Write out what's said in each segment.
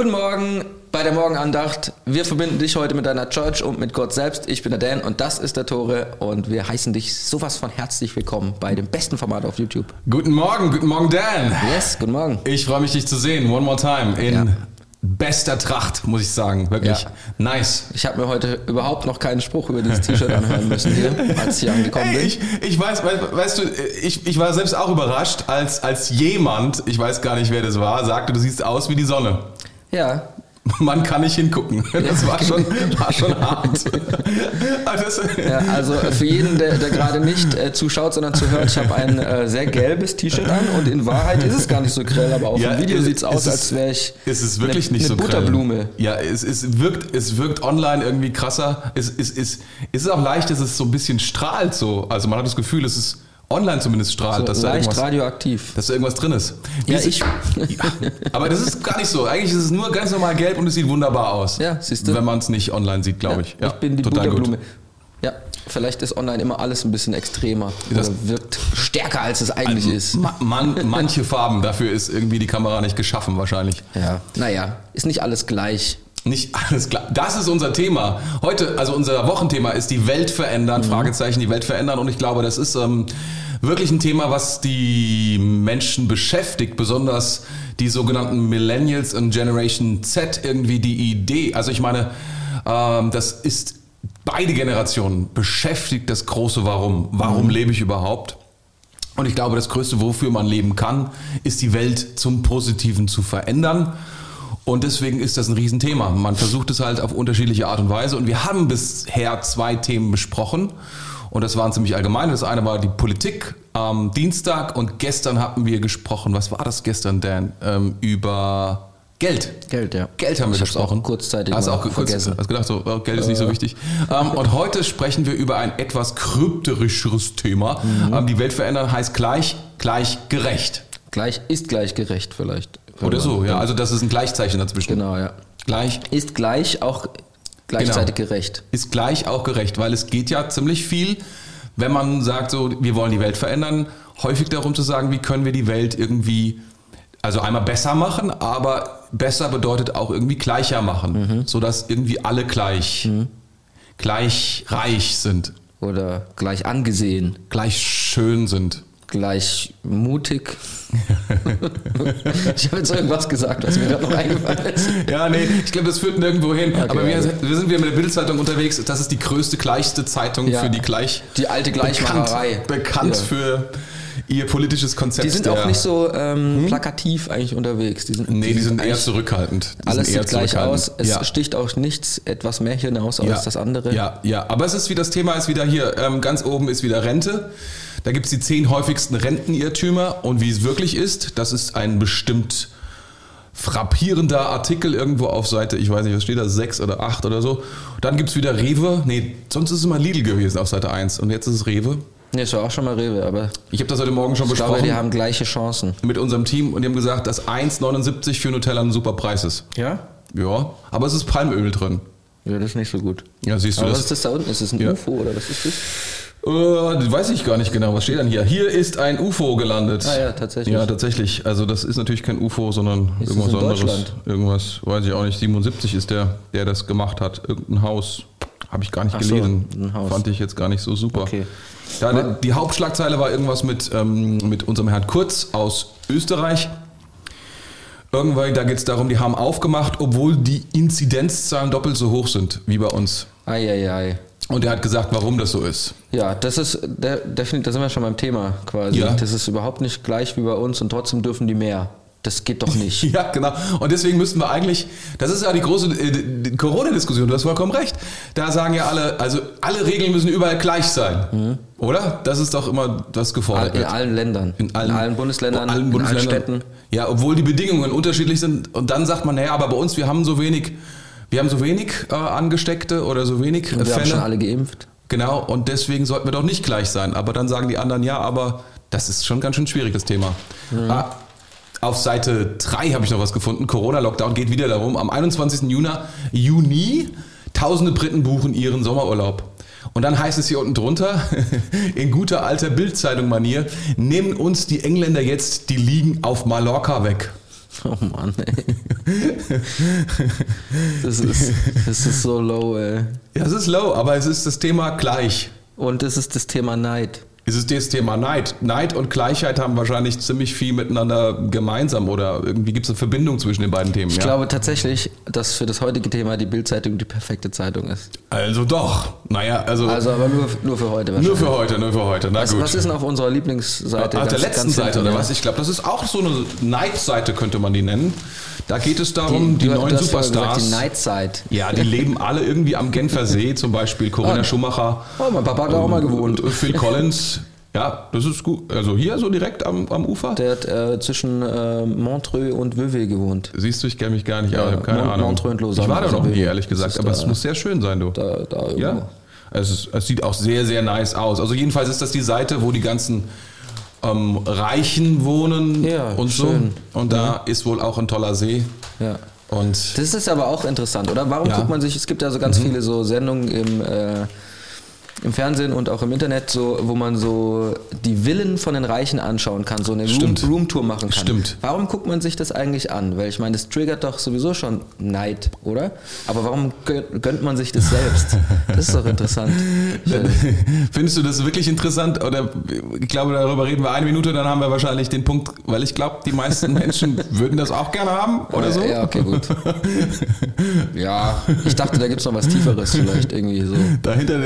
Guten Morgen bei der Morgenandacht. Wir verbinden dich heute mit deiner Church und mit Gott selbst. Ich bin der Dan und das ist der Tore und wir heißen dich sowas von herzlich willkommen bei dem besten Format auf YouTube. Guten Morgen, guten Morgen Dan. Yes, guten Morgen. Ich freue mich, dich zu sehen. One more time in Ja. bester Tracht, muss ich sagen. Wirklich Ja. nice. Ich habe mir heute überhaupt noch keinen Spruch über dieses T-Shirt anhören müssen hier, als ich hier angekommen Ey, bin. ich, ich weiß, we- weißt du, ich, ich war selbst auch überrascht, als, als jemand, ich weiß gar nicht, wer das war, sagte, du siehst aus wie die Sonne. Ja, Man kann nicht hingucken. Das war schon, war schon hart. Also Ja, also für jeden, der, der gerade nicht äh, zuschaut, sondern zuhört, ich habe ein äh, sehr gelbes T-Shirt an und in Wahrheit ist es gar nicht so grell, aber auf Ja, dem Video es- sieht es aus, es als wäre ich Es ist wirklich eine, nicht eine so Butterblume. Grell. Ja, es, es, wirkt, es wirkt online irgendwie krasser. Es, es, es, es ist auch leicht, dass es so ein bisschen strahlt so. Also man hat das Gefühl, es ist online zumindest strahlt, dass, So da irgendwas, radioaktiv. dass da irgendwas drin ist. Wie Ja, ist- ich. Ja, aber das ist gar nicht so. Eigentlich ist es nur ganz normal gelb und es sieht wunderbar aus. Ja, siehst du. Wenn man es nicht online sieht, glaube ich. ich bin die total. Butterblume. Ja, vielleicht ist online immer alles ein bisschen extremer Das- wirkt stärker, als es eigentlich ist. Ma man, manche Farben, dafür ist irgendwie die Kamera nicht geschaffen wahrscheinlich. Ja, naja, ist nicht alles gleich. Nicht alles klar. Das ist unser Thema. Heute, also unser Wochenthema ist die Welt verändern, Fragezeichen, die Welt verändern. Und ich glaube, das ist ähm, wirklich ein Thema, was die Menschen beschäftigt, besonders die sogenannten Millennials und Generation Z irgendwie die Idee. Also ich meine, ähm, das ist beide Generationen beschäftigt das große Warum. Warum lebe ich überhaupt? Und ich glaube, das Größte, wofür man leben kann, ist die Welt zum Positiven zu verändern. Und deswegen ist das ein Riesenthema. Man versucht es halt auf unterschiedliche Art und Weise. Und wir haben bisher zwei Themen besprochen. Und das waren ziemlich allgemeine. Das eine war die Politik am Dienstag und gestern hatten wir gesprochen. Was war das gestern, Dan? Ähm, über Geld. Geld, ja. Geld haben wir gesprochen. auch kurzzeitig Hast du auch kurz, vergessen. Hast gedacht, so, oh, Geld ist nicht so wichtig. Ähm, und heute sprechen wir über ein etwas krypterischeres Thema. Mhm. Ähm, die Welt verändern heißt gleich, gleich gerecht. Gleich ist gleich gerecht vielleicht. Oder so, ja. Also das ist ein Gleichzeichen dazwischen. Genau, ja. Gleich Ist gleich auch gleichzeitig Genau. gerecht. ist gleich auch gerecht, weil es geht ja ziemlich viel, wenn man sagt, so, wir wollen die Welt verändern, häufig darum zu sagen, wie können wir die Welt irgendwie, also einmal besser machen, aber besser bedeutet auch irgendwie gleicher machen, sodass irgendwie alle gleich, gleich reich sind, Oder gleich angesehen. gleich schön sind. Gleich mutig. ich habe jetzt irgendwas gesagt, was mir gerade noch eingefallen ist. Ja, nee, ich glaube, das führt nirgendwo hin. aber wir, also. wir sind wieder mit der Bildzeitung unterwegs. Das ist die größte, gleichste Zeitung Ja. für die gleich Die alte Gleichmacherei. bekannt, bekannt Ja. für ihr politisches Konzept. Die sind auch nicht so ähm, plakativ eigentlich unterwegs. Die sind, Nee, die sind eher eigentlich- zurückhaltend. Die Alles sind eher sieht gleich aus. Es ja. sticht auch nichts etwas mehr hinaus als ja. das andere. Ja, ja. Aber es ist wie das Thema ist wieder hier. Ähm, ganz oben ist wieder Rente. Da gibt es die zehn häufigsten Rentenirrtümer. Und wie es wirklich ist, das ist ein bestimmt frappierender Artikel irgendwo auf Seite, ich weiß nicht, was steht da, sechs oder acht oder so. Dann gibt es wieder Rewe. Nee, sonst ist es immer Lidl gewesen auf Seite 1. Und jetzt ist es Rewe. Nee, das war auch schon mal Rewe, aber Ich habe das heute Morgen schon ich besprochen glaube, die haben gleiche Chancen. mit unserem Team und die haben gesagt, dass 1,79 für Nutella ein super Preis ist. Ja? Ja, aber es ist Palmöl drin. Ja, das ist nicht so gut. Ja, siehst du Aber das? was ist das da unten? Ist das ein Ja. UFO oder was ist das? Äh, weiß ich gar nicht genau. Was steht denn hier? Hier ist ein UFO gelandet. Ah ja, tatsächlich. Ja, tatsächlich. Also das ist natürlich kein UFO, sondern Ist irgendwas anderes. Irgendwas, weiß ich auch nicht. 77 ist der, der das gemacht hat. Irgendein Haus. Habe ich gar nicht Ach so, gelesen. ein Haus. Fand ich jetzt gar nicht so super. Okay. Ja, die, die Hauptschlagzeile war irgendwas mit, ähm, mit unserem Herrn Kurz aus Österreich. Irgendwann, da geht es darum, die haben aufgemacht, obwohl die Inzidenzzahlen doppelt so hoch sind wie bei uns. Eieiei. Und er hat gesagt, warum das so ist. Ja, das ist der, definitiv, da sind wir schon beim Thema quasi. Ja. Das ist überhaupt nicht gleich wie bei uns und trotzdem dürfen die mehr. Das geht doch nicht. Ja, genau. Und deswegen müssten wir eigentlich, das ist ja die große äh, Corona-Diskussion, du hast vollkommen recht. Da sagen ja alle, also alle Regeln müssen überall gleich sein. Oder? Das ist doch immer das gefordert in allen Ländern. In allen, Bundesländern, in allen in Bundesländern. allen Städten. Ja, obwohl die Bedingungen unterschiedlich sind. Und dann sagt man, naja, aber bei uns, wir haben so wenig, wir haben so wenig äh, Angesteckte oder so wenig Und wir haben Fälle. schon alle geimpft. Genau, und deswegen sollten wir doch nicht gleich sein. Aber dann sagen die anderen, ja, aber das ist schon ganz schön schwierig, das Thema. Ah, auf Seite 3 habe ich noch was gefunden. Corona-Lockdown geht wieder darum. Am 21. Juni, Juni tausende Briten buchen ihren Sommerurlaub. Und dann heißt es hier unten drunter, in guter alter Bildzeitung-Manier, nehmen uns die Engländer jetzt die Liegen auf Mallorca weg. Oh Mann, ey. Das ist, das ist so low, ey. Ja, es ist low, aber es ist das Thema gleich. Und das ist das Thema Neid. Es ist das Thema Neid. Neid und Gleichheit haben wahrscheinlich ziemlich viel miteinander gemeinsam oder irgendwie gibt es eine Verbindung zwischen den beiden Themen. Ich ja? glaube tatsächlich, dass für das heutige Thema die Bildzeitung die perfekte Zeitung ist. Also doch. Naja, also, Also aber nur, nur für heute wahrscheinlich. nur für heute, nur für heute. Na was, gut. was ist denn auf unserer Lieblingsseite? Auf der letzten Seite oder was? Ich glaube, das ist auch so eine Neidseite, könnte man die nennen. Da geht es darum, die, du, neuen du Superstars. Gesagt, die Neidzeit. ja, die leben alle irgendwie am Genfer See, zum Beispiel Corinna Ah. Schumacher. Oh, mein Papa hat da auch mal gewohnt. Phil Collins. Ja, das ist gut. Also hier so direkt am, am Ufer. Der hat äh, zwischen äh, Montreux und Vevey gewohnt. Siehst du, ich kenne mich gar nicht, Ja, aber ich habe keine Mont- Ahnung. Montreux und Lausanne, ich war da noch nie, ehrlich gesagt, aber es da- muss sehr schön sein, du. Da, da irgendwo. Ja. Es, ist, es sieht auch sehr, sehr nice aus. Also jedenfalls ist das die Seite, wo die ganzen ähm, Reichen wohnen Ja, und schön. so. Und da ist wohl auch ein toller See. ja. Und Das ist aber auch interessant, oder? Warum. Mhm. guckt man sich, es gibt ja so ganz viele so Sendungen im, äh, im Fernsehen und auch im Internet, so, wo man so die Villen von den Reichen anschauen kann, so eine Room. Roomtour machen kann. Stimmt. Warum guckt man sich das eigentlich an? Weil ich meine, das triggert doch sowieso schon Neid, oder? Aber warum gönnt, man sich das selbst? Das ist doch interessant. findest du das wirklich interessant? Oder ich glaube, darüber reden wir eine Minute, dann haben wir wahrscheinlich den Punkt, weil ich glaube, die meisten Menschen würden das auch gerne haben oder so. Ja, okay, gut. Ja, ich dachte, da gibt es noch was Tieferes vielleicht irgendwie so. Dahinter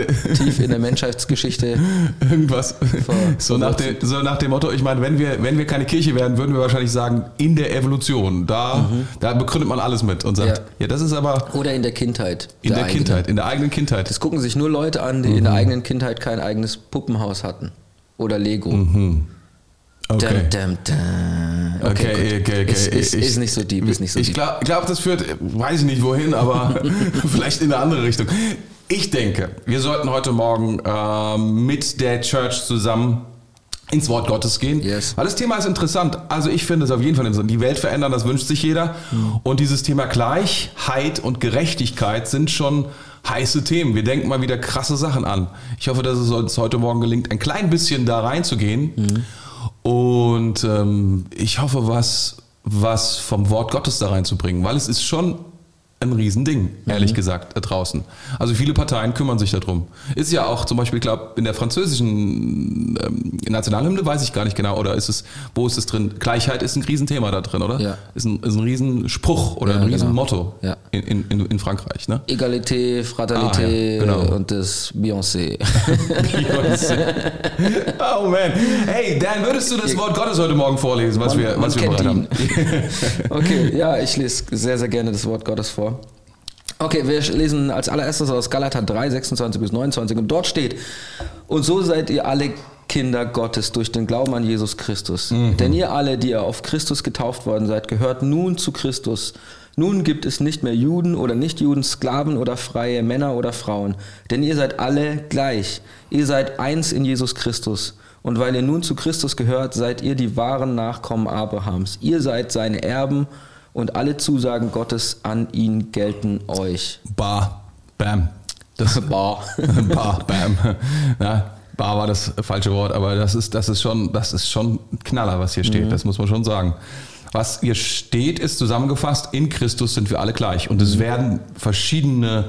Tief in der Menschheitsgeschichte. irgendwas so nach, dem, so nach dem Motto, ich meine, wenn wir, wenn wir keine Kirche wären, würden wir wahrscheinlich sagen, in der Evolution, da, da begründet man alles mit und sagt, ja, Ja. das ist aber Oder in der Kindheit. in der, eigenen. Kindheit, in der eigenen Kindheit. Das gucken sich nur Leute an, die in der eigenen Kindheit kein eigenes Puppenhaus hatten. Oder Lego. Okay. Dum, dum, dum. Okay, okay, okay. Ist, ist, Ich- ist nicht so deep, ist nicht so ich glaube, glaub, das führt, weiß ich nicht wohin, aber vielleicht in eine andere Richtung. Ich denke, wir sollten heute Morgen ähm, mit der Church zusammen ins Wort Gottes gehen. Yes. Weil das Thema ist interessant. Also ich finde es auf jeden Fall interessant. Die Welt verändern, das wünscht sich jeder. Und dieses Thema Gleichheit und Gerechtigkeit sind schon heiße Themen. Wir denken mal wieder krasse Sachen an. Ich hoffe, dass es uns heute Morgen gelingt, ein klein bisschen da reinzugehen. Und ähm, ich hoffe, was, was vom Wort Gottes da reinzubringen, weil es ist schon ein Riesending, ehrlich gesagt, da draußen. Also viele Parteien kümmern sich darum. Ist ja auch zum Beispiel, ich glaube, in der französischen ähm, Nationalhymne weiß ich gar nicht genau, oder ist es, wo ist es drin? Gleichheit ist ein Riesenthema da drin, oder? Ja. Ist ein, ist ein Riesenspruch oder Ja, ein genau. Riesenmotto Ja. in, in, in, Frankreich, ne? Egalité, Fraternité Ah, genau. und das Beyoncé. Beyoncé. oh man. Hey, Dan, würdest du das Wort Gottes heute Morgen vorlesen, was Man- wir, was wir bereit haben? okay, ja, ich lese sehr, sehr gerne das Wort Gottes vor. Okay, wir lesen als allererstes aus Galater 3, 26 bis 29 und dort steht, und so seid ihr alle Kinder Gottes durch den Glauben an Jesus Christus. Denn ihr alle, die ihr auf Christus getauft worden seid, gehört nun zu Christus. Nun gibt es nicht mehr Juden oder Nichtjuden, Sklaven oder Freie, Männer oder Frauen, denn ihr seid alle gleich. Ihr seid eins in Jesus Christus. Und weil ihr nun zu Christus gehört, seid ihr die wahren Nachkommen Abrahams. Ihr seid seine Erben und alle Zusagen Gottes an ihn gelten euch. Bar, bam. Das, Bar. Bar, bam. Ja, Bar war das falsche Wort, aber das ist, das ist schon, das ist schon ein Knaller, was hier steht. Das muss man schon sagen. Was hier steht, ist zusammengefasst, in Christus sind wir alle gleich. Und es werden verschiedene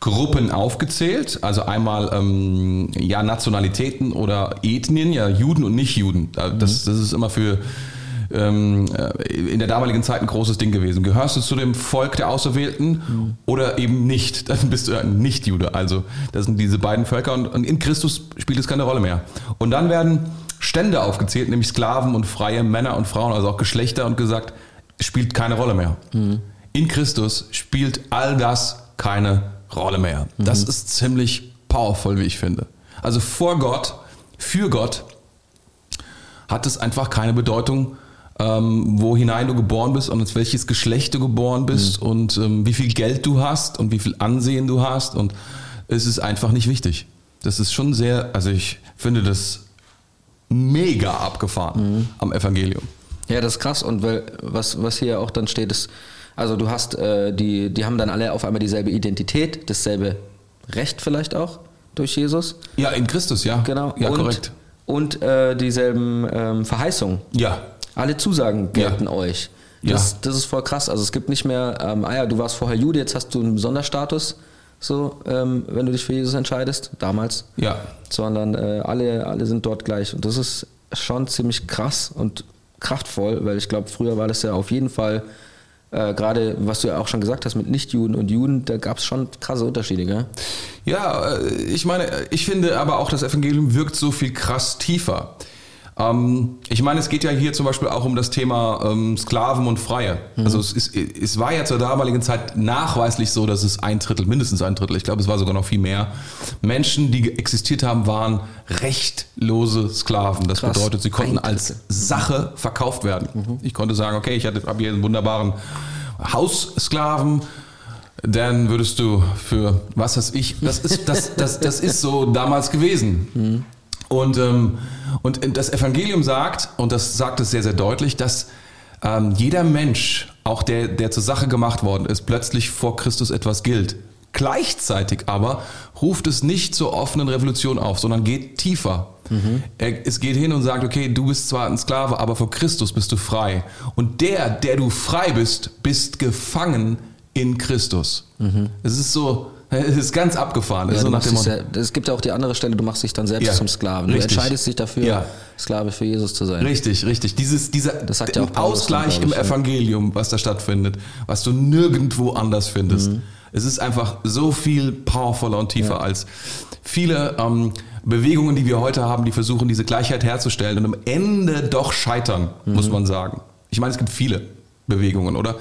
Gruppen aufgezählt, also einmal ähm, ja Nationalitäten oder Ethnien, ja Juden und Nicht-Juden. Das, das ist immer für ähm, äh, in der damaligen Zeit ein großes Ding gewesen. Gehörst du zu dem Volk der Auserwählten oder eben nicht? Dann bist du ein Nicht-Jude. Also das sind diese beiden Völker und, und in Christus spielt es keine Rolle mehr. Und dann werden Stände aufgezählt, nämlich Sklaven und freie Männer und Frauen, also auch Geschlechter und gesagt, es spielt keine Rolle mehr. In Christus spielt all das keine Rolle mehr. Das ist ziemlich powerful, wie ich finde. Also vor Gott, für Gott hat es einfach keine Bedeutung, ähm, wo hinein du geboren bist und aus welches Geschlecht du geboren bist und ähm, wie viel Geld du hast und wie viel Ansehen du hast und es ist einfach nicht wichtig. Das ist schon sehr, also ich finde das mega abgefahren am Evangelium. Ja, das ist krass. Und weil, was, was hier auch dann steht, ist, also du hast, äh, die, die haben dann alle auf einmal dieselbe Identität, dasselbe Recht vielleicht auch durch Jesus. Ja, in Christus, ja. Genau. Ja, und, korrekt. Und äh, dieselben ähm, Verheißungen. Ja. Alle Zusagen gelten euch. Das, ja. das ist voll krass. Also es gibt nicht mehr, ähm, ah ja, du warst vorher Jude, jetzt hast du einen Sonderstatus, so, ähm, wenn du dich für Jesus entscheidest, damals. Ja. Sondern äh, alle, alle sind dort gleich. Und das ist schon ziemlich krass und kraftvoll, weil ich glaube, früher war das ja auf jeden Fall äh, gerade was du ja auch schon gesagt hast mit Nichtjuden und Juden, da gab es schon krasse Unterschiede, gell? Ja, äh, ich meine, ich finde aber auch, das Evangelium wirkt so viel krass tiefer. Ähm, ich meine, es geht ja hier zum Beispiel auch um das Thema ähm, Sklaven und Freie. Mhm. Also es, ist, es war ja zur damaligen Zeit nachweislich so, dass es ein Drittel, mindestens ein Drittel, ich glaube, es war sogar noch viel mehr, Menschen, die existiert haben, waren rechtlose Sklaven. Das Krass. bedeutet, sie konnten als Sache verkauft werden. Mhm. Ich konnte sagen, okay, ich habe hier einen wunderbaren Haussklaven, dann würdest du für was weiß ich, das ist, das, das, das ist so damals gewesen. Mhm. Und, ähm, und das Evangelium sagt, und das sagt es sehr, sehr deutlich, dass ähm, jeder Mensch, auch der, der zur Sache gemacht worden ist, plötzlich vor Christus etwas gilt. Gleichzeitig aber ruft es nicht zur offenen Revolution auf, sondern geht tiefer. Mhm. Es geht hin und sagt, okay, du bist zwar ein Sklave, aber vor Christus bist du frei. Und der, der du frei bist, bist gefangen in Christus. Mhm. Es ist so, es ist ganz abgefahren. Ja, so es gibt ja auch die andere Stelle, du machst dich dann selbst ja, zum Sklaven. Du richtig. entscheidest dich dafür, ja. Sklave für Jesus zu sein. Richtig, richtig. Dieses, dieser ja Ausgleich dann, im Evangelium, was da stattfindet, was du nirgendwo anders findest. Mhm. Es ist einfach so viel powervoller und tiefer als viele ähm, Bewegungen, die wir heute haben, die versuchen, diese Gleichheit herzustellen und am Ende doch scheitern, mhm. muss man sagen. Ich meine, es gibt viele Bewegungen, oder?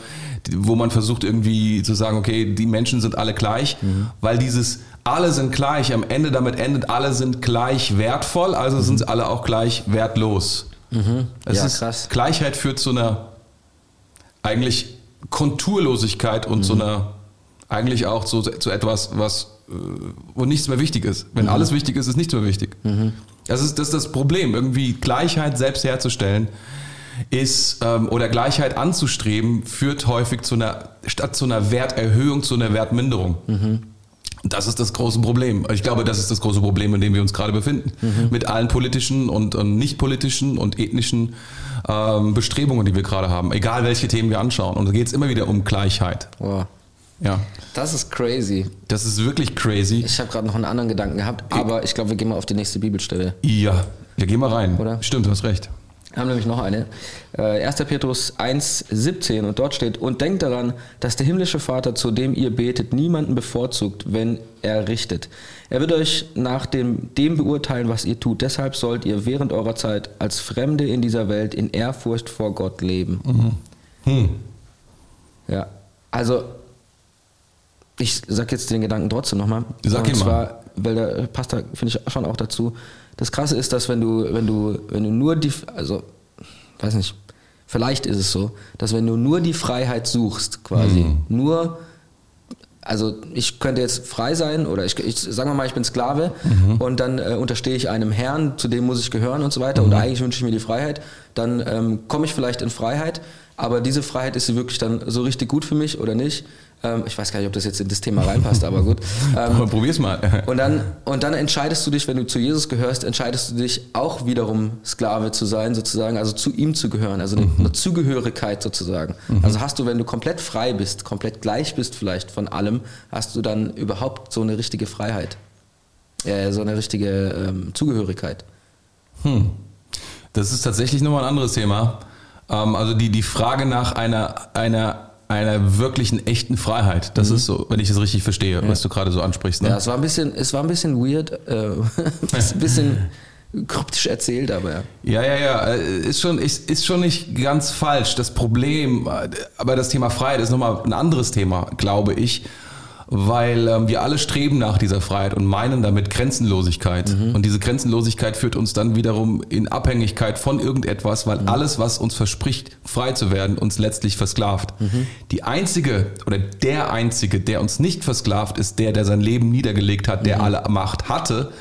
wo man versucht irgendwie zu sagen, okay, die Menschen sind alle gleich, mhm. weil dieses alle sind gleich am Ende damit endet, alle sind gleich wertvoll, also mhm. sind alle auch gleich wertlos. Mhm. Es ja, ist, krass. Gleichheit führt zu einer eigentlich Konturlosigkeit und zu mhm. einer eigentlich auch zu, zu etwas, was äh, wo nichts mehr wichtig ist. Wenn mhm. alles wichtig ist, ist nichts mehr wichtig. Mhm. Das, ist, das ist das Problem, irgendwie Gleichheit selbst herzustellen ist ähm, oder Gleichheit anzustreben, führt häufig zu einer, statt zu einer Werterhöhung, zu einer Wertminderung. Mhm. Das ist das große Problem. Ich glaube, das ist das große Problem, in dem wir uns gerade befinden. Mhm. Mit allen politischen und, und nicht politischen und ethnischen ähm, Bestrebungen, die wir gerade haben. Egal welche Themen wir anschauen. Und da geht es immer wieder um Gleichheit. Wow. Ja. Das ist crazy. Das ist wirklich crazy. Ich habe gerade noch einen anderen Gedanken gehabt, aber ich glaube, wir gehen mal auf die nächste Bibelstelle. Ja, wir gehen mal rein. Oder? Stimmt, du hast recht. Wir haben nämlich noch eine. 1. Äh, Petrus 1, 17 und dort steht, und denkt daran, dass der himmlische Vater, zu dem ihr betet, niemanden bevorzugt, wenn er richtet. Er wird euch nach dem, dem beurteilen, was ihr tut. Deshalb sollt ihr während eurer Zeit als Fremde in dieser Welt in Ehrfurcht vor Gott leben. Mhm. Hm. Ja, also ich sag jetzt den Gedanken trotzdem nochmal. Sag ihn mal. weil der passt da, finde ich, schon auch dazu. Das Krasse ist, dass wenn du, wenn du, wenn du nur die, also, weiß nicht, vielleicht ist es so, dass wenn du nur die Freiheit suchst, quasi, mhm. nur, also ich könnte jetzt frei sein oder ich, ich sagen wir mal, ich bin Sklave mhm. und dann äh, unterstehe ich einem Herrn, zu dem muss ich gehören und so weiter mhm. und eigentlich wünsche ich mir die Freiheit, dann ähm, komme ich vielleicht in Freiheit, aber diese Freiheit ist sie wirklich dann so richtig gut für mich oder nicht? Ähm, ich weiß gar nicht, ob das jetzt in das Thema reinpasst, aber gut. Ähm, Probier's mal. und, dann, und dann entscheidest du dich, wenn du zu Jesus gehörst, entscheidest du dich auch wiederum Sklave zu sein, sozusagen, also zu ihm zu gehören, also mhm. eine Zugehörigkeit sozusagen. Mhm. Also hast du, wenn du komplett frei bist, komplett gleich bist vielleicht von allem, hast du dann überhaupt so eine richtige Freiheit. Äh, so eine richtige ähm, Zugehörigkeit. Hm. Das ist tatsächlich nochmal ein anderes Thema. Ähm, also die, die Frage nach einer, einer einer wirklichen echten Freiheit. Das mhm. ist so, wenn ich es richtig verstehe, ja. was du gerade so ansprichst. Ne? Ja, es war ein bisschen, es war ein bisschen weird, äh, ein bisschen kryptisch erzählt, aber ja. Ja, ja, ja, äh, ist schon, ist, ist schon nicht ganz falsch. Das Problem, äh, aber das Thema Freiheit ist nochmal ein anderes Thema, glaube ich weil ähm, wir alle streben nach dieser Freiheit und meinen damit Grenzenlosigkeit. Mhm. Und diese Grenzenlosigkeit führt uns dann wiederum in Abhängigkeit von irgendetwas, weil mhm. alles, was uns verspricht, frei zu werden, uns letztlich versklavt. Mhm. Die einzige oder der einzige, der uns nicht versklavt, ist der, der sein Leben niedergelegt hat, der mhm. alle Macht hatte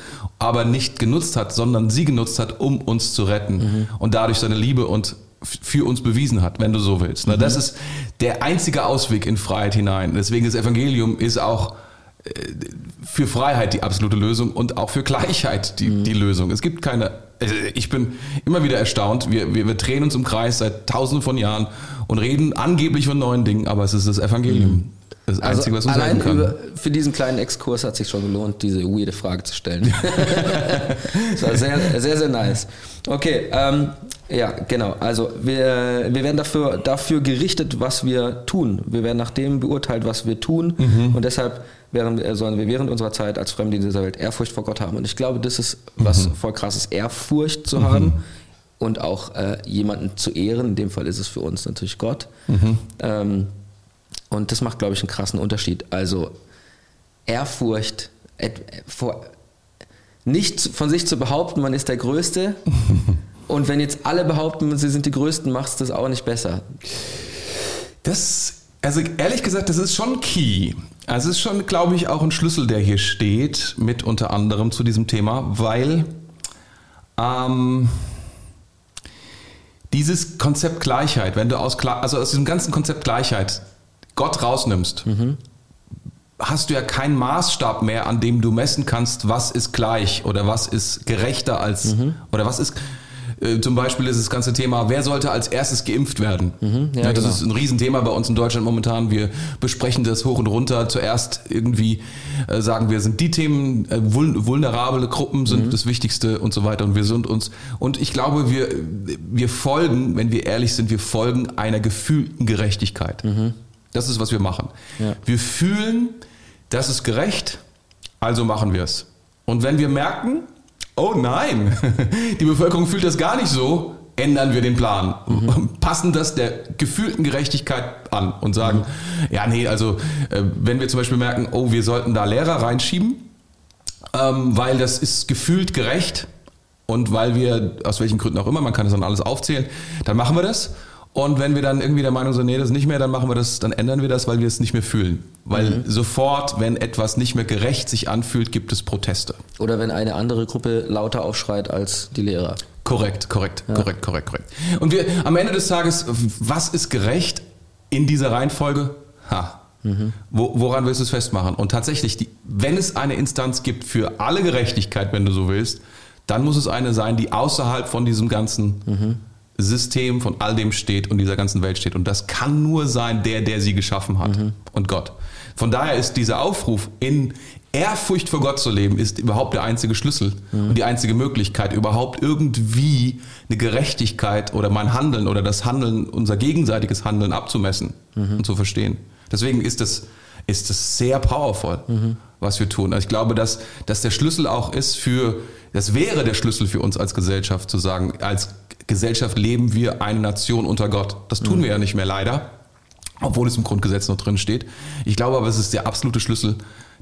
aber nicht genutzt hat, sondern sie genutzt hat, um uns zu retten mhm. und dadurch seine Liebe und für uns bewiesen hat, wenn du so willst. Mhm. Das ist der einzige Ausweg in Freiheit hinein. Deswegen das Evangelium ist auch äh, für Freiheit die absolute Lösung und auch für Gleichheit die, mhm. die Lösung. Es gibt keine Also ich bin immer wieder erstaunt. Wir, wir, wir drehen uns im Kreis seit tausenden von Jahren und reden angeblich von neuen Dingen, aber es ist das Evangelium. Das Also Einzige, was uns allein über, für diesen kleinen Exkurs hat sich schon gelohnt, diese weirde Frage zu stellen. das war sehr, sehr, sehr nice. Okay, ähm, ja, genau. Also wir, wir werden dafür, dafür gerichtet, was wir tun. Wir werden nach dem beurteilt, was wir tun. Mhm. Und deshalb während, äh, sollen wir während unserer Zeit als Fremde in dieser Welt Ehrfurcht vor Gott haben. Und ich glaube, das ist was Mhm. voll krasses, Ehrfurcht zu haben und auch äh, jemanden zu ehren. In dem Fall ist es für uns natürlich Gott. Mhm. Ähm, und das macht, glaube ich, einen krassen Unterschied. Also Ehrfurcht vor, nicht von sich zu behaupten, man ist der Größte. und wenn jetzt alle behaupten, sie sind die Größten, macht es das auch nicht besser. Das, also ehrlich gesagt, das ist schon key. Also es ist schon, glaube ich, auch ein Schlüssel, der hier steht, mit unter anderem zu diesem Thema, weil ähm, dieses Konzept Gleichheit, wenn du aus, also aus diesem ganzen Konzept Gleichheit Gott rausnimmst, hast du ja keinen Maßstab mehr, an dem du messen kannst, was ist gleich oder was ist gerechter als oder was ist äh, zum Beispiel ist das ganze Thema, wer sollte als erstes geimpft werden? ja, Ja, das genau. ist ein Riesenthema bei uns in Deutschland momentan. Wir besprechen das hoch und runter. Zuerst irgendwie äh, sagen wir, sind die Themen, äh, vul vulnerable Gruppen sind Mhm. das Wichtigste und so weiter. Und wir sind uns, und ich glaube, wir, wir folgen, wenn wir ehrlich sind, wir folgen einer gefühlten Gerechtigkeit. Das ist, was wir machen. Mhm. Ja. Wir fühlen, das ist gerecht, also machen wir es. Und wenn wir merken, oh nein, die Bevölkerung fühlt das gar nicht so, ändern wir den Plan. Passen das der gefühlten Gerechtigkeit an und sagen, ja, nee, also äh, wenn wir zum Beispiel merken, oh, wir sollten da Lehrer reinschieben, ähm, weil das ist gefühlt gerecht und weil wir, aus welchen Gründen auch immer, man kann das dann alles aufzählen, dann machen wir das. Und wenn wir dann irgendwie der Meinung sind, nee, das nicht mehr, dann machen wir das, dann ändern wir das, weil wir es nicht mehr fühlen. Weil sofort, wenn etwas nicht mehr gerecht sich anfühlt, gibt es Proteste. Oder wenn eine andere Gruppe lauter aufschreit als die Lehrer. Korrekt, korrekt, korrekt, korrekt, korrekt. Und wir am Ende des Tages, was ist gerecht in dieser Reihenfolge? Ha. Wo, woran willst du es festmachen? Und tatsächlich, die, wenn es eine Instanz gibt für alle Gerechtigkeit, wenn du so willst, dann muss es eine sein, die außerhalb von diesem ganzen System, von all dem steht und dieser ganzen Welt steht. Und das kann nur sein, der, der sie geschaffen hat. Und Gott. Von daher ist dieser Aufruf, in Ehrfurcht vor Gott zu leben, ist überhaupt der einzige Schlüssel und die einzige Möglichkeit, überhaupt irgendwie eine Gerechtigkeit oder mein Handeln oder das Handeln, unser gegenseitiges Handeln abzumessen und zu verstehen. Deswegen ist das, ist das sehr powerful, was wir tun. Also ich glaube, dass, dass der Schlüssel auch ist für, das wäre der Schlüssel für uns als Gesellschaft zu sagen, als Gesellschaft leben wir eine Nation unter Gott. Das tun wir ja nicht mehr leider obwohl es im Grundgesetz noch drin steht. Ich glaube aber, es ist der absolute Schlüssel,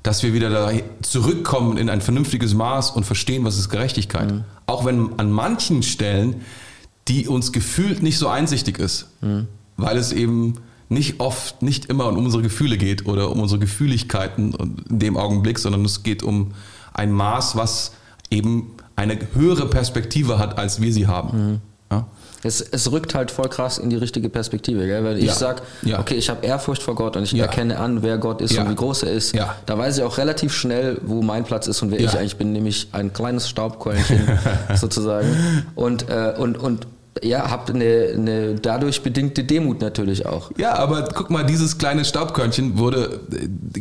dass wir wieder da zurückkommen in ein vernünftiges Maß und verstehen, was ist Gerechtigkeit. Auch wenn an manchen Stellen, die uns gefühlt nicht so einsichtig ist, weil es eben nicht oft, nicht immer um unsere Gefühle geht oder um unsere Gefühligkeiten in dem Augenblick, sondern es geht um ein Maß, was eben eine höhere Perspektive hat, als wir sie haben. Ja? Es, es rückt halt voll krass in die richtige Perspektive, gell? weil ich Ja. sag, Ja. okay, ich habe Ehrfurcht vor Gott und ich Ja. erkenne an, wer Gott ist und wie groß er ist. Da weiß ich auch relativ schnell, wo mein Platz ist und wer ich eigentlich bin, nämlich ein kleines Staubkörnchen sozusagen. Und, äh, und, und ja, habe eine, eine dadurch bedingte Demut natürlich auch. Ja, aber guck mal, dieses kleine Staubkörnchen wurde,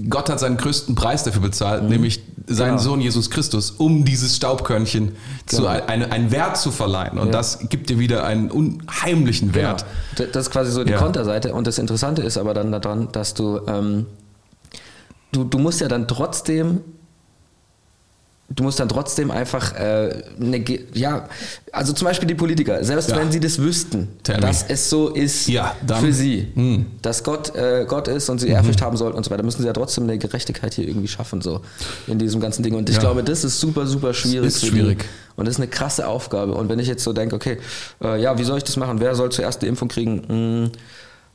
Gott hat seinen größten Preis dafür bezahlt, nämlich seinen Genau. Sohn Jesus Christus, um dieses Staubkörnchen zu Genau. ein, einen Wert zu verleihen. Und Ja. das gibt dir wieder einen unheimlichen Wert. Genau. Das ist quasi so die Ja. Konterseite. Und das Interessante ist aber dann daran, dass du, ähm, du, du musst ja dann trotzdem, du musst dann trotzdem einfach, äh, Ge- ja, also zum Beispiel die Politiker, selbst Ja. wenn sie das wüssten, Tell me. dass es so ist Ja, für sie, Hm. dass Gott äh, Gott ist und sie Ehrfurcht haben sollten und so weiter, müssen sie ja trotzdem eine Gerechtigkeit hier irgendwie schaffen, so in diesem ganzen Ding. Und ich Ja. glaube, das ist super, super schwierig. ist für schwierig. Und das ist eine krasse Aufgabe. Und wenn ich jetzt so denke, okay, äh, ja, wie soll ich das machen? Wer soll zuerst die Impfung kriegen? Hm,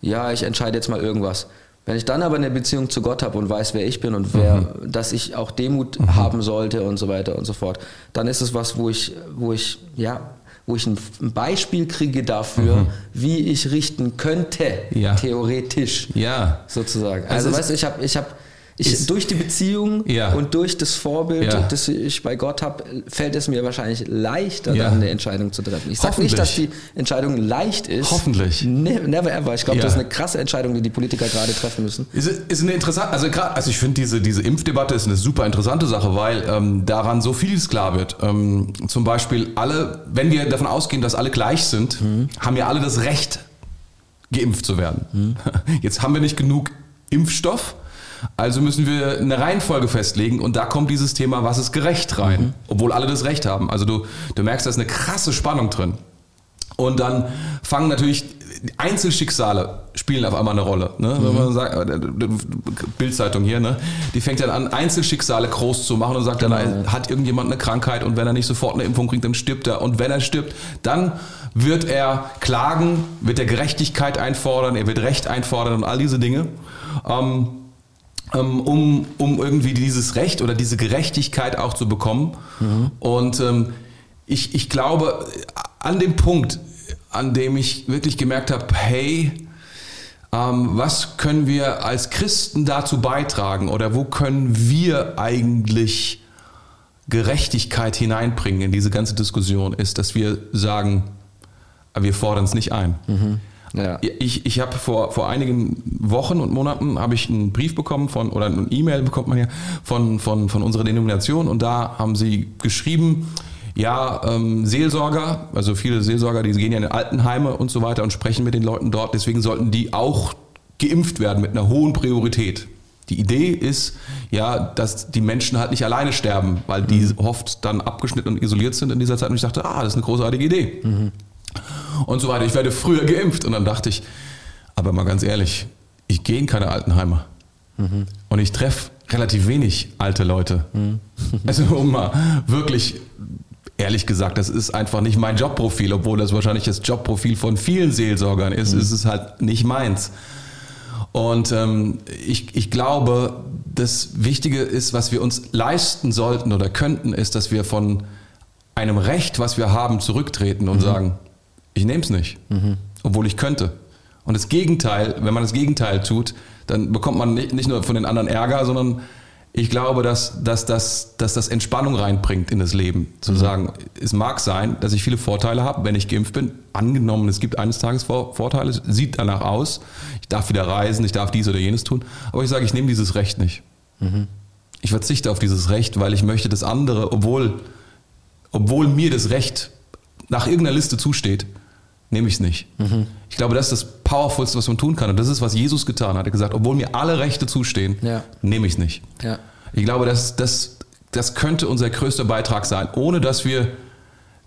ja, ich entscheide jetzt mal irgendwas. Wenn ich dann aber eine Beziehung zu Gott habe und weiß, wer ich bin und wer, dass ich auch Demut haben sollte und so weiter und so fort, dann ist es was, wo ich, wo ich, ja, wo ich ein Beispiel kriege dafür, wie ich richten könnte, Ja. theoretisch Ja. sozusagen. Also Also, weißt du, ich habe, ich habe, Ich, durch die Beziehung Ja. und durch das Vorbild, Ja. das ich bei Gott habe, fällt es mir wahrscheinlich leichter, Ja. dann eine Entscheidung zu treffen. Ich sage nicht, dass die Entscheidung leicht ist. Hoffentlich. Ne, never ever. Ich glaube, das ist eine krasse Entscheidung, die die Politiker gerade treffen müssen. Ist, ist eine interessante, also gerade, also ich finde diese, diese Impfdebatte ist eine super interessante Sache, weil ähm, daran so vieles klar wird. Ähm, zum Beispiel alle, wenn wir davon ausgehen, dass alle gleich sind, haben ja alle das Recht, geimpft zu werden. Jetzt haben wir nicht genug Impfstoff, also müssen wir eine Reihenfolge festlegen und da kommt dieses Thema, was ist gerecht rein, obwohl alle das Recht haben. Also du, du merkst, da ist eine krasse Spannung drin. Und dann fangen natürlich Einzelschicksale spielen auf einmal eine Rolle. Ne? Wenn man sagt, äh, Bildzeitung hier, ne? die fängt dann an, Einzelschicksale groß zu machen und sagt dann, hat irgendjemand eine Krankheit und wenn er nicht sofort eine Impfung kriegt, dann stirbt er. Und wenn er stirbt, dann wird er klagen, wird er Gerechtigkeit einfordern, er wird Recht einfordern und all diese Dinge. Ähm, um, um irgendwie dieses Recht oder diese Gerechtigkeit auch zu bekommen. Und ähm, ich, ich glaube, an dem Punkt, an dem ich wirklich gemerkt habe, hey, ähm, was können wir als Christen dazu beitragen oder wo können wir eigentlich Gerechtigkeit hineinbringen in diese ganze Diskussion, ist, dass wir sagen, wir fordern es nicht ein. Ja. Ich, ich habe vor, vor einigen Wochen und Monaten habe ich einen Brief bekommen von, oder eine E-Mail bekommt man ja von, von, von unserer Denomination und da haben sie geschrieben, ja, ähm, Seelsorger, also viele Seelsorger, die gehen ja in Altenheime und so weiter und sprechen mit den Leuten dort, deswegen sollten die auch geimpft werden mit einer hohen Priorität. Die Idee ist ja, dass die Menschen halt nicht alleine sterben, weil die oft dann abgeschnitten und isoliert sind in dieser Zeit und ich dachte, ah, das ist eine großartige Idee und so weiter. Ich werde früher geimpft. Und dann dachte ich, aber mal ganz ehrlich, ich gehe in keine Altenheime. Und ich treffe relativ wenig alte Leute. Also um mal wirklich ehrlich gesagt, das ist einfach nicht mein Jobprofil, obwohl das wahrscheinlich das Jobprofil von vielen Seelsorgern ist, ist es halt nicht meins. Und ähm, ich, ich glaube, das Wichtige ist, was wir uns leisten sollten oder könnten, ist, dass wir von einem Recht, was wir haben, zurücktreten und sagen, ich nehme es nicht, obwohl ich könnte. Und das Gegenteil, wenn man das Gegenteil tut, dann bekommt man nicht, nicht nur von den anderen Ärger, sondern ich glaube, dass, dass, dass, dass das Entspannung reinbringt in das Leben. Zu sagen, es mag sein, dass ich viele Vorteile habe, wenn ich geimpft bin. Angenommen, es gibt eines Tages Vor- Vorteile, sieht danach aus. Ich darf wieder reisen, ich darf dies oder jenes tun. Aber ich sage, ich nehme dieses Recht nicht. Ich verzichte auf dieses Recht, weil ich möchte das andere, obwohl, obwohl mir das Recht nach irgendeiner Liste zusteht, nehme ich es nicht. Ich glaube, das ist das Powerfulste, was man tun kann. Und das ist, was Jesus getan hat. Er hat gesagt, obwohl mir alle Rechte zustehen, Ja. nehme ich es nicht. Ja. Ich glaube, das, das, das könnte unser größter Beitrag sein, ohne dass wir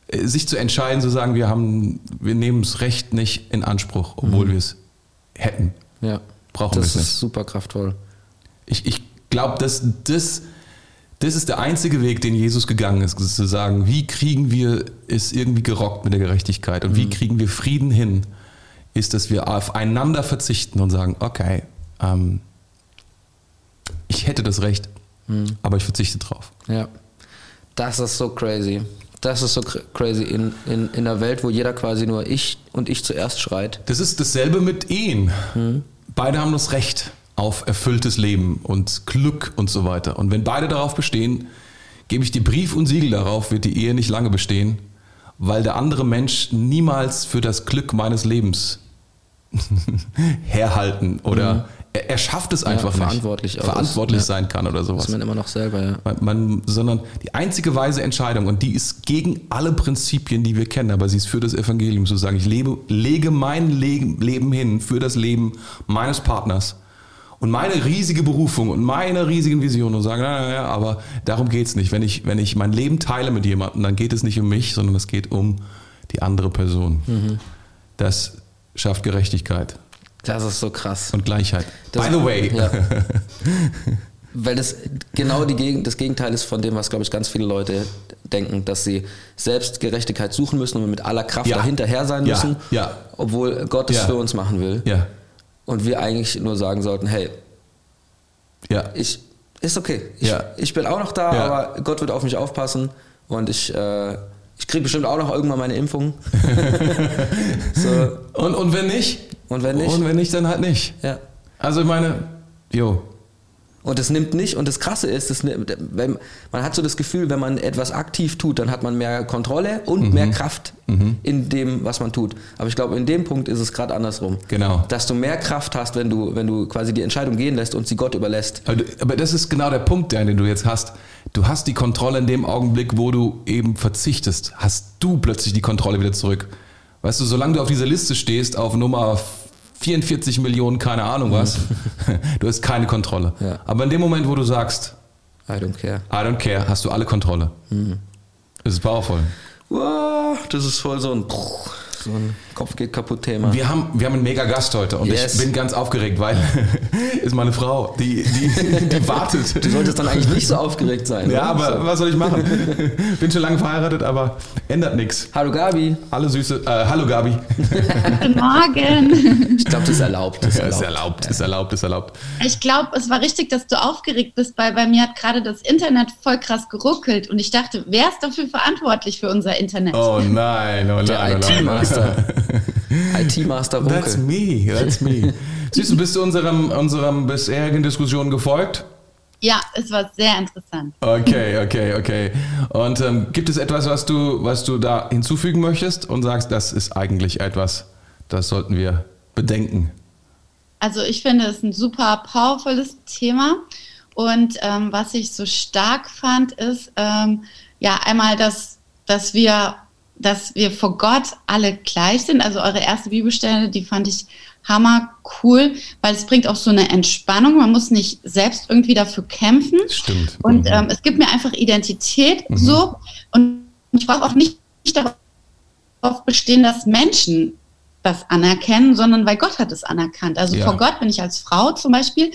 äh, sich zu entscheiden, zu sagen, wir, haben, wir nehmen das Recht nicht in Anspruch, obwohl wir es hätten. Ja. Brauchen wir das es nicht. ist super kraftvoll. Ich, ich glaube, dass das, das ist der einzige Weg, den Jesus gegangen ist, ist zu sagen, wie kriegen wir es irgendwie gerockt mit der Gerechtigkeit und wie kriegen wir Frieden hin, ist, dass wir aufeinander verzichten und sagen, okay, ähm, ich hätte das Recht, aber ich verzichte drauf. Ja. Das ist so crazy. Das ist so cr- crazy in, in, in einer Welt, wo jeder quasi nur ich und ich zuerst schreit. Das ist dasselbe mit Ehen. Beide haben das Recht auf erfülltes Leben und Glück und so weiter. Und wenn beide darauf bestehen, gebe ich dir Brief und Siegel darauf, wird die Ehe nicht lange bestehen, weil der andere Mensch niemals für das Glück meines Lebens herhalten oder er, er schafft es einfach nicht. verantwortlich ist. verantwortlich Ja. sein kann oder sowas. Das man immer noch selber, ja. Man, man, sondern die einzige weise Entscheidung, und die ist gegen alle Prinzipien, die wir kennen, aber sie ist für das Evangelium zu sagen, ich lebe, lege mein Leben hin für das Leben meines Partners und meine riesige Berufung und meine riesigen Visionen und sagen, naja, ja, aber darum geht's nicht. Wenn ich, wenn ich mein Leben teile mit jemandem, dann geht es nicht um mich, sondern es geht um die andere Person. Das schafft Gerechtigkeit Das ist so krass. und Gleichheit. Das- By the way, Ja. Weil das genau die das Gegenteil ist von dem, was, glaube ich, ganz viele Leute denken, dass sie selbst Gerechtigkeit suchen müssen und mit aller Kraft Ja. dahinterher sein Ja, müssen, ja. obwohl Gott es für uns machen will. ja, Und wir eigentlich nur sagen sollten, hey, ja. ich ist okay. Ich, Ja. ich bin auch noch da, Ja. aber Gott wird auf mich aufpassen und ich, äh, ich kriege bestimmt auch noch irgendwann meine Impfung. so, Und, und wenn nicht? Und wenn nicht? Und wenn nicht, dann halt nicht. ja. Also ich meine, jo. Und das nimmt nicht, und das Krasse ist, das, nimmt- wenn, man hat so das Gefühl, wenn man etwas aktiv tut, dann hat man mehr Kontrolle und Mhm. mehr Kraft in dem, was man tut. Aber ich glaube, in dem Punkt ist es gerade andersrum. Genau. Dass du mehr Kraft hast, wenn du, wenn du quasi die Entscheidung gehen lässt und sie Gott überlässt. Aber, aber das ist genau der Punkt, den du jetzt hast. Du hast die Kontrolle in dem Augenblick, wo du eben verzichtest, hast du plötzlich die Kontrolle wieder zurück. Weißt du, solange du auf dieser Liste stehst, auf Nummer 44 Millionen, keine Ahnung was, du hast keine Kontrolle. Ja. Aber in dem Moment, wo du sagst, I don't care. I don't care, hast du alle Kontrolle. Das ist powerful. Wow, das ist voll so ein, so ein Kopf geht kaputt Thema. Wir haben, wir haben einen mega Gast heute und Yes. ich bin ganz aufgeregt, weil ist meine Frau, die, die, die wartet. Du solltest dann eigentlich nicht so aufgeregt sein. Ja, oder? aber was soll ich machen? Bin schon lange verheiratet, aber ändert nichts. Hallo Gabi. Hallo Süße, äh, hallo Gabi. Guten Morgen. Ich glaube, das ist erlaubt. Das ist Ja, ist erlaubt. erlaubt, ist erlaubt, ist erlaubt. Ich glaube, es war richtig, dass du aufgeregt bist, weil bei mir hat gerade das Internet voll krass geruckelt und ich dachte, wer ist dafür verantwortlich für unser Internet? Oh nein, oh nein, Der oh nein. IT-Master. IT-Master That's Runke. me, that's me. Süße, bist du unserem, unserem bisherigen Diskussionen gefolgt? Ja, es war sehr interessant. Okay, okay, okay. Und ähm, gibt es etwas, was du, was du da hinzufügen möchtest und sagst, das ist eigentlich etwas, das sollten wir bedenken? Also ich finde es ein super powervolles Thema und ähm, was ich so stark fand, ist ähm, ja einmal, dass, dass wir dass wir vor Gott alle gleich sind. Also eure erste Bibelstelle, die fand ich hammer cool, weil es bringt auch so eine Entspannung. Man muss nicht selbst irgendwie dafür kämpfen. Stimmt. Und Mhm. ähm, es gibt mir einfach Identität so. Und ich brauche auch nicht darauf bestehen, dass Menschen das anerkennen, sondern weil Gott hat es anerkannt. Also Ja. vor Gott bin ich als Frau zum Beispiel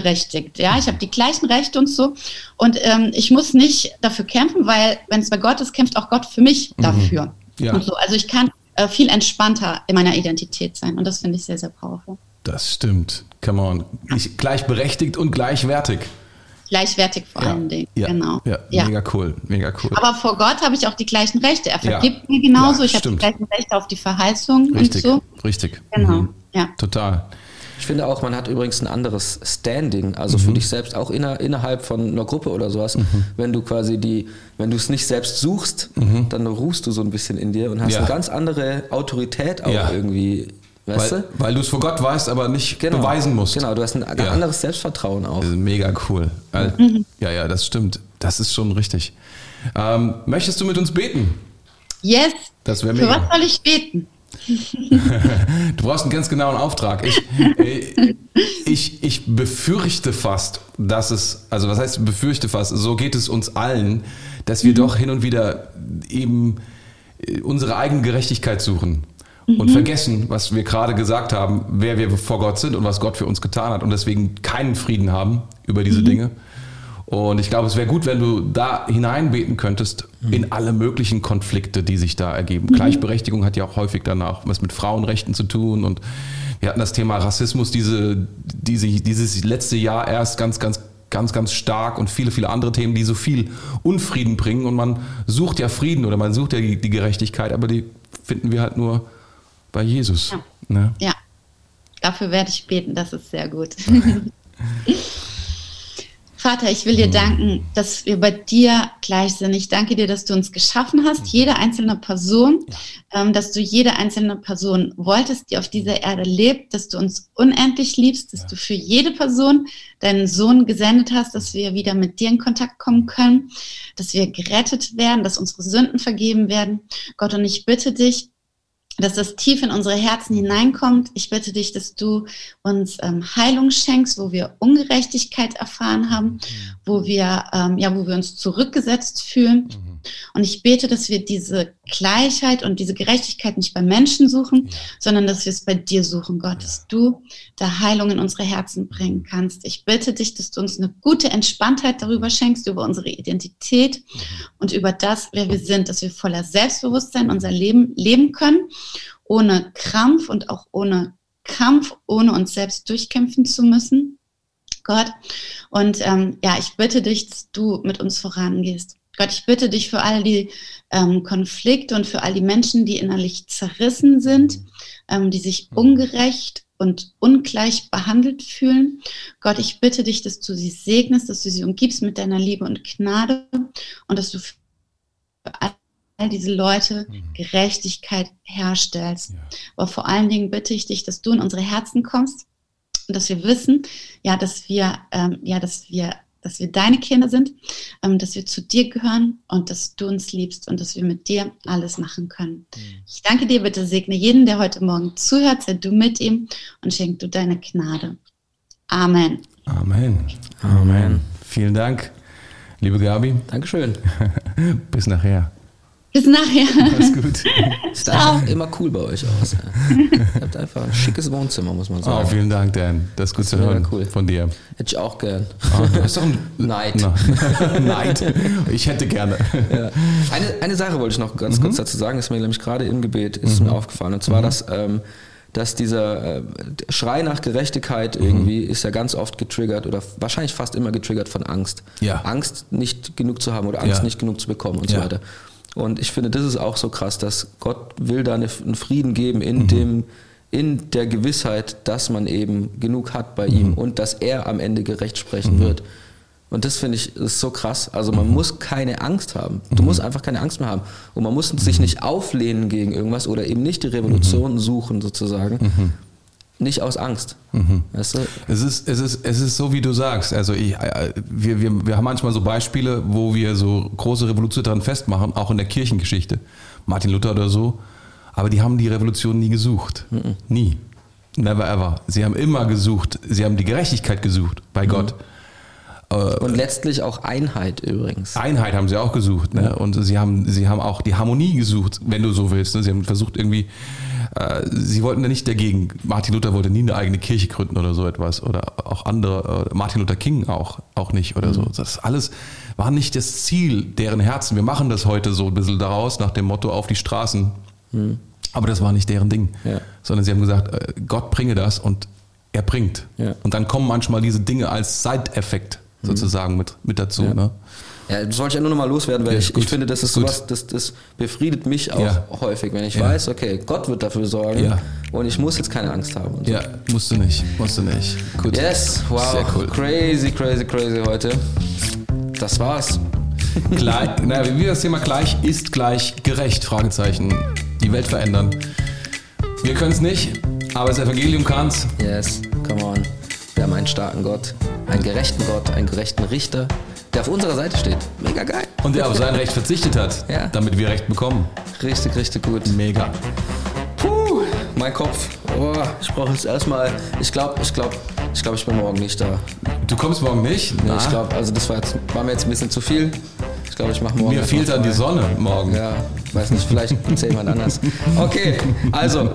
gleichberechtigt. Ja, ich habe die gleichen Rechte und so. Und ähm, ich muss nicht dafür kämpfen, weil wenn es bei Gott ist, kämpft auch Gott für mich dafür. Mhm. Ja. Und so. Also ich kann äh, viel entspannter in meiner Identität sein. Und das finde ich sehr, sehr powerful. Das stimmt. Come on. Ich, gleichberechtigt und gleichwertig. Gleichwertig vor allen Dingen. Ja, Genau. ja, Ja. mega cool, mega cool. Aber vor Gott habe ich auch die gleichen Rechte. Er Ja. vergibt mir genauso. Ja, ich habe die gleichen Rechte auf die Verheißung richtig, und so. richtig. Genau. Mhm. Ja. Total. Ich finde auch, man hat übrigens ein anderes Standing, also für dich selbst auch inner, innerhalb von einer Gruppe oder sowas. Wenn du quasi die, wenn du es nicht selbst suchst, dann ruhst du so ein bisschen in dir und hast Ja. eine ganz andere Autorität auch Ja. irgendwie, weißt Weil, du? weil du es vor Gott weißt, aber nicht beweisen musst. Genau, du hast ein Ja. anderes Selbstvertrauen auch. Das ist mega cool. Weil- Mhm. Ja, ja, das stimmt. Das ist schon richtig. Ähm, möchtest du mit uns beten? Yes. Das wäre Für mega. was soll ich beten? Du brauchst einen ganz genauen Auftrag. Ich, äh, ich, ich befürchte fast, dass es, also was heißt befürchte fast, so geht es uns allen, dass wir doch hin und wieder eben äh, unsere eigene Gerechtigkeit suchen und vergessen, was wir gerade gesagt haben, wer wir vor Gott sind und was Gott für uns getan hat und deswegen keinen Frieden haben über diese Dinge. Und ich glaube, es wäre gut, wenn du da hineinbeten könntest in alle möglichen Konflikte, die sich da ergeben. Gleichberechtigung hat ja auch häufig danach was mit Frauenrechten zu tun. Und wir hatten das Thema Rassismus diese, diese, dieses letzte Jahr erst ganz, ganz, ganz, ganz stark und viele, viele andere Themen, die so viel Unfrieden bringen. Und man sucht ja Frieden oder man sucht ja die, die Gerechtigkeit, aber die finden wir halt nur bei Jesus. Ja. Ne? Ja. Dafür werde ich beten. Das ist sehr gut. Vater, ich will dir danken, dass wir bei dir gleich sind. Ich danke dir, dass du uns geschaffen hast, jede einzelne Person, ähm, dass du jede einzelne Person wolltest, die auf dieser Erde lebt, dass du uns unendlich liebst, dass du für jede Person deinen Sohn gesendet hast, dass wir wieder mit dir in Kontakt kommen können, dass wir gerettet werden, dass unsere Sünden vergeben werden. Gott, und ich bitte dich, dass das tief in unsere Herzen hineinkommt. Ich bitte dich, dass du uns ähm, Heilung schenkst, wo wir Ungerechtigkeit erfahren haben, wo wir, ähm, ja, wo wir uns zurückgesetzt fühlen. Und ich bete, dass wir diese Gleichheit und diese Gerechtigkeit nicht bei Menschen suchen, sondern dass wir es bei dir suchen, Gott, dass du da Heilung in unsere Herzen bringen kannst. Ich bitte dich, dass du uns eine gute Entspanntheit darüber schenkst, über unsere Identität und über das, wer wir sind, dass wir voller Selbstbewusstsein unser Leben leben können, ohne Krampf und auch ohne Kampf, ohne uns selbst durchkämpfen zu müssen. Gott. Und ähm, ja, ich bitte dich, dass du mit uns vorangehst. Gott, ich bitte dich für all die ähm, Konflikte und für all die Menschen, die innerlich zerrissen sind, ähm, die sich ungerecht und ungleich behandelt fühlen. Gott, ich bitte dich, dass du sie segnest, dass du sie umgibst mit deiner Liebe und Gnade und dass du für all diese Leute mhm. Gerechtigkeit herstellst. Ja. Aber vor allen Dingen bitte ich dich, dass du in unsere Herzen kommst und dass wir wissen, ja, dass wir, ähm, ja, dass wir dass wir deine Kinder sind, ähm, dass wir zu dir gehören und dass du uns liebst und dass wir mit dir alles machen können. Mhm. Ich danke dir, bitte segne jeden, der heute Morgen zuhört, sei du mit ihm und schenk du deine Gnade. Amen. Amen. Amen. Vielen Dank, liebe Gabi. Dankeschön. Bis nachher. Bis nachher. Alles gut. Sieht einfach immer cool bei euch aus. Ihr habt einfach ein schickes Wohnzimmer, muss man sagen. Oh, vielen Dank, Dan. Das ist gut das zu hören cool. von dir. Hätte ich auch gern. Oh, du hast doch ein Neid. Neid. Ich hätte gerne. Ja. Eine, eine Sache wollte ich noch ganz mhm. kurz dazu sagen, ist mir nämlich gerade im Gebet ist mhm. mir aufgefallen. Und zwar, mhm. dass, ähm, dass dieser äh, Schrei nach Gerechtigkeit mhm. irgendwie ist ja ganz oft getriggert oder wahrscheinlich fast immer getriggert von Angst. Ja. Angst, nicht genug zu haben oder Angst, ja. nicht genug zu bekommen und ja. so weiter. Und ich finde, das ist auch so krass, dass Gott will da einen Frieden geben in mhm. dem, in der Gewissheit, dass man eben genug hat bei mhm. ihm und dass er am Ende gerecht sprechen mhm. wird. Und das finde ich ist so krass. Also man mhm. muss keine Angst haben. Du mhm. musst einfach keine Angst mehr haben. Und man muss sich nicht auflehnen gegen irgendwas oder eben nicht die Revolution mhm. suchen sozusagen, nicht aus Angst. Mhm. Weißt du? es, ist, es, ist, es ist so, wie du sagst. Also ich, äh, wir, wir, wir haben manchmal so Beispiele, wo wir so große Revolutionen daran festmachen, auch in der Kirchengeschichte. Martin Luther oder so. Aber die haben die Revolution nie gesucht. Mhm. Nie. Never ever. Sie haben immer gesucht, sie haben die Gerechtigkeit gesucht bei mhm. Gott. Äh, Und letztlich auch Einheit übrigens. Einheit haben sie auch gesucht. Ne? Und sie haben, sie haben auch die Harmonie gesucht, wenn du so willst. Ne? Sie haben versucht irgendwie sie wollten ja nicht dagegen. Martin Luther wollte nie eine eigene Kirche gründen oder so etwas. Oder auch andere, äh, Martin Luther King auch, auch nicht oder mhm. so. Das alles war nicht das Ziel deren Herzen. Wir machen das heute so ein bisschen daraus, nach dem Motto auf die Straßen. Mhm. Aber das war nicht deren Ding. Ja. Sondern sie haben gesagt, äh, Gott bringe das und er bringt. Ja. Und dann kommen manchmal diese Dinge als Side-Effekt mhm. sozusagen mit, mit dazu. Ja. Ne? Ja, das wollte ich ja nur noch mal loswerden, weil ja, ich, ich, finde, das ist gut. sowas, das, das befriedet mich auch ja. häufig, wenn ich ja. weiß, okay, Gott wird dafür sorgen und ich muss jetzt keine Angst haben. Ja, musst du nicht, musst du nicht. Gut. Yes, wow, cool. crazy, crazy, crazy heute. Das war's. Gleich, na, wie das Thema gleich ist gleich gerecht, Fragezeichen. Die Welt verändern. Wir können es nicht, aber das Evangelium kann's. Yes, come on. Wir haben einen starken Gott, einen gerechten Gott, einen gerechten Richter, der auf unserer Seite steht. Mega geil. Und der auf sein Recht verzichtet hat, ja. damit wir Recht bekommen. Richtig, richtig gut. Mega. Puh, mein Kopf. Oh, ich brauche jetzt erstmal. Ich glaube, ich glaube, ich glaube, ich bin morgen nicht da. Du kommst morgen nicht? Nee, ich glaube, also das war, jetzt, war mir jetzt ein bisschen zu viel. Ich glaube, ich mache morgen. Mir fehlt dann die Sonne morgen. Ja, weiß nicht, vielleicht erzähl jemand anders. Okay, also,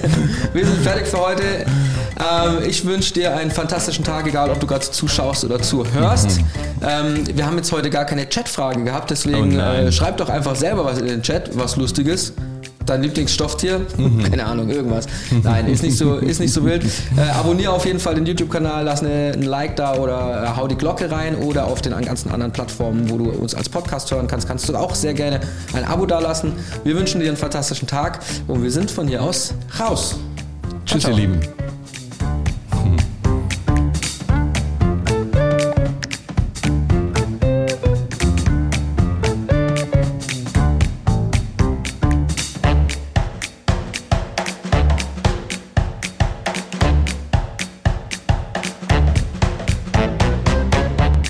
wir sind fertig für heute. Ähm, ich wünsche dir einen fantastischen Tag, egal ob du gerade zuschaust oder zuhörst. Mhm. Ähm, wir haben jetzt heute gar keine Chatfragen gehabt, deswegen oh äh, schreib doch einfach selber was in den Chat, was Lustiges dein Lieblingsstofftier? Mhm. Keine Ahnung, irgendwas. Nein, ist nicht so, ist nicht so wild. Äh, abonniere auf jeden Fall den YouTube-Kanal, lass eine, ein Like da oder äh, hau die Glocke rein oder auf den ganzen anderen Plattformen, wo du uns als Podcast hören kannst, kannst du auch sehr gerne ein Abo da lassen. Wir wünschen dir einen fantastischen Tag und wir sind von hier aus raus. Tschüss, ihr Lieben.